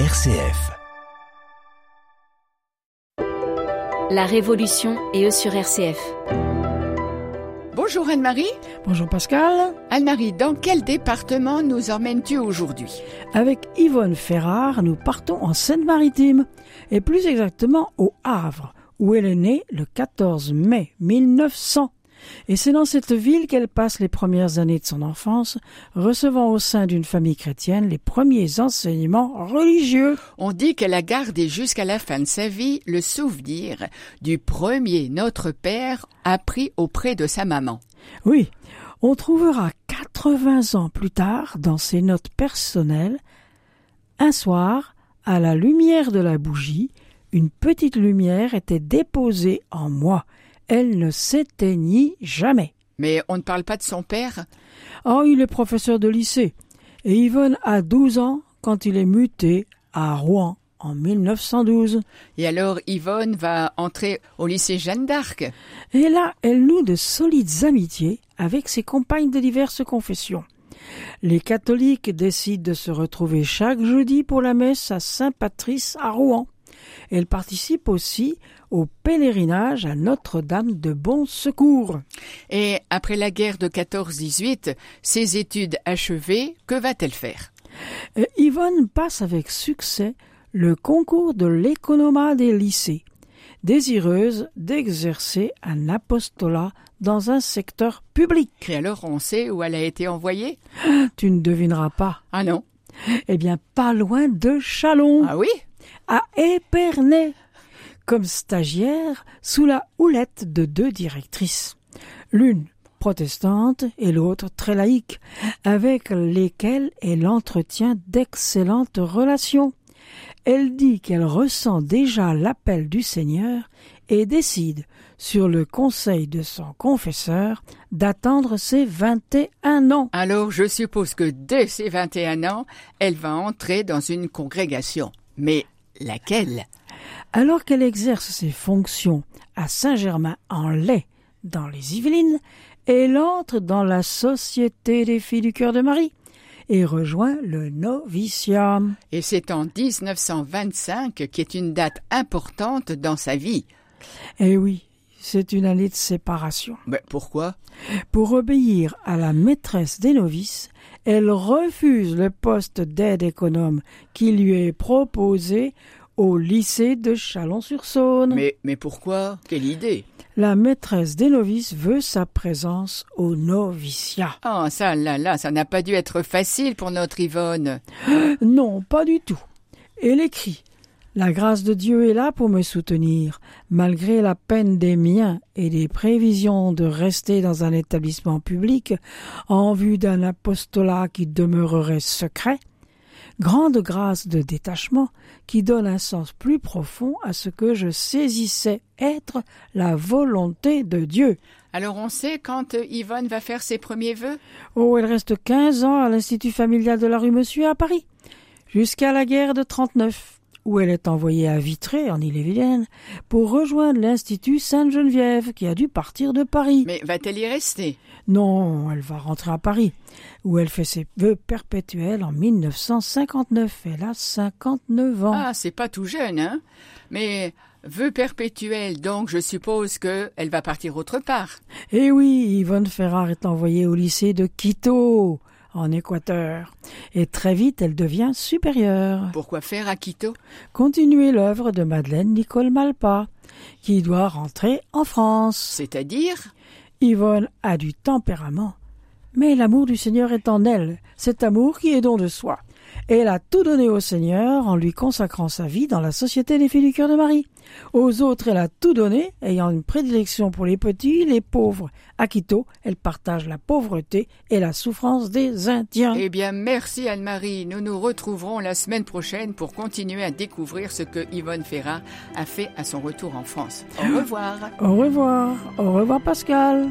RCF. La Révolution et eux sur RCF. Bonjour Anne-Marie. Bonjour Pascal. Anne-Marie, dans quel département nous emmènes-tu aujourd'hui? Avec Yvonne Ferrard, nous partons en Seine-Maritime, et plus exactement au Havre, où elle est née le 14 mai 1900. Et c'est dans cette ville qu'elle passe les premières années de son enfance, recevant au sein d'une famille chrétienne les premiers enseignements religieux. On dit qu'elle a gardé jusqu'à la fin de sa vie le souvenir du premier Notre Père appris auprès de sa maman. Oui, on trouvera 80 ans plus tard, dans ses notes personnelles, un soir, à la lumière de la bougie, une petite lumière était déposée en moi elle ne s'éteignit jamais. Mais on ne parle pas de son père? Oh, il est professeur de lycée. Et Yvonne a 12 ans quand il est muté à Rouen en 1912. Et alors Yvonne va entrer au lycée Jeanne d'Arc? Et là, elle noue de solides amitiés avec ses compagnes de diverses confessions. Les catholiques décident de se retrouver chaque jeudi pour la messe à Saint-Patrice à Rouen. Elle participe aussi au pèlerinage à Notre-Dame de Bon Secours. Et après la guerre de 14-18, ses études achevées, que va-t-elle faire? Euh, Yvonne passe avec succès le concours de l'économat des lycées, désireuse d'exercer un apostolat dans un secteur public. Et alors on sait où elle a été envoyée? Tu ne devineras pas. Ah non Eh bien, pas loin de Chalon. Ah oui? À Épernay comme stagiaire sous la houlette de deux directrices, l'une protestante et l'autre très laïque, avec lesquelles elle entretient d'excellentes relations. Elle dit qu'elle ressent déjà l'appel du Seigneur et décide, sur le conseil de son confesseur, d'attendre ses vingt et un ans. Alors je suppose que dès ses vingt et un ans, elle va entrer dans une congrégation. Mais laquelle? Alors qu'elle exerce ses fonctions à Saint-Germain-en-Laye, dans les Yvelines, elle entre dans la Société des filles du cœur de Marie et rejoint le noviciat. Et c'est en 1925 qui est une date importante dans sa vie. Eh oui, c'est une année de séparation. Mais pourquoi? Pour obéir à la maîtresse des novices, elle refuse le poste d'aide économe qui lui est proposé au lycée de Chalon-sur-Saône. Mais, mais pourquoi? Quelle idée La maîtresse des novices veut sa présence au noviciat. Ah, ça, là, là, ça n'a pas dû être facile pour notre Yvonne. Non, pas du tout. Elle écrit La grâce de Dieu est là pour me soutenir, malgré la peine des miens et des prévisions de rester dans un établissement public en vue d'un apostolat qui demeurerait secret. Grande grâce de détachement qui donne un sens plus profond à ce que je saisissais être la volonté de Dieu. Alors on sait quand Yvonne va faire ses premiers vœux? Oh, elle reste quinze ans à l'Institut familial de la rue Monsieur à Paris, jusqu'à la guerre de trente-neuf, où elle est envoyée à Vitré, en Ille-et-Vilaine, pour rejoindre l'Institut Sainte-Geneviève, qui a dû partir de Paris. Mais va-t-elle y rester? Non, elle va rentrer à Paris, où elle fait ses vœux perpétuels en 1959. Elle a 59 ans. Ah, c'est pas tout jeune, hein? Mais vœux perpétuels, donc je suppose que elle va partir autre part. Eh oui, Yvonne Ferrard est envoyée au lycée de Quito, en Équateur. Et très vite, elle devient supérieure. Pourquoi faire à Quito? Continuer l'œuvre de Madeleine Nicole Malpa, qui doit rentrer en France. C'est-à-dire? Yvonne a du tempérament, mais l'amour du Seigneur est en elle, cet amour qui est don de soi. Elle a tout donné au Seigneur en lui consacrant sa vie dans la Société des filles du cœur de Marie. Aux autres, elle a tout donné, ayant une prédilection pour les petits, les pauvres. À Quito, elle partage la pauvreté et la souffrance des Indiens. Eh bien, merci Anne-Marie. Nous nous retrouverons la semaine prochaine pour continuer à découvrir ce que Yvonne Ferrat a fait à son retour en France. Au revoir. Au revoir. Au revoir Pascal.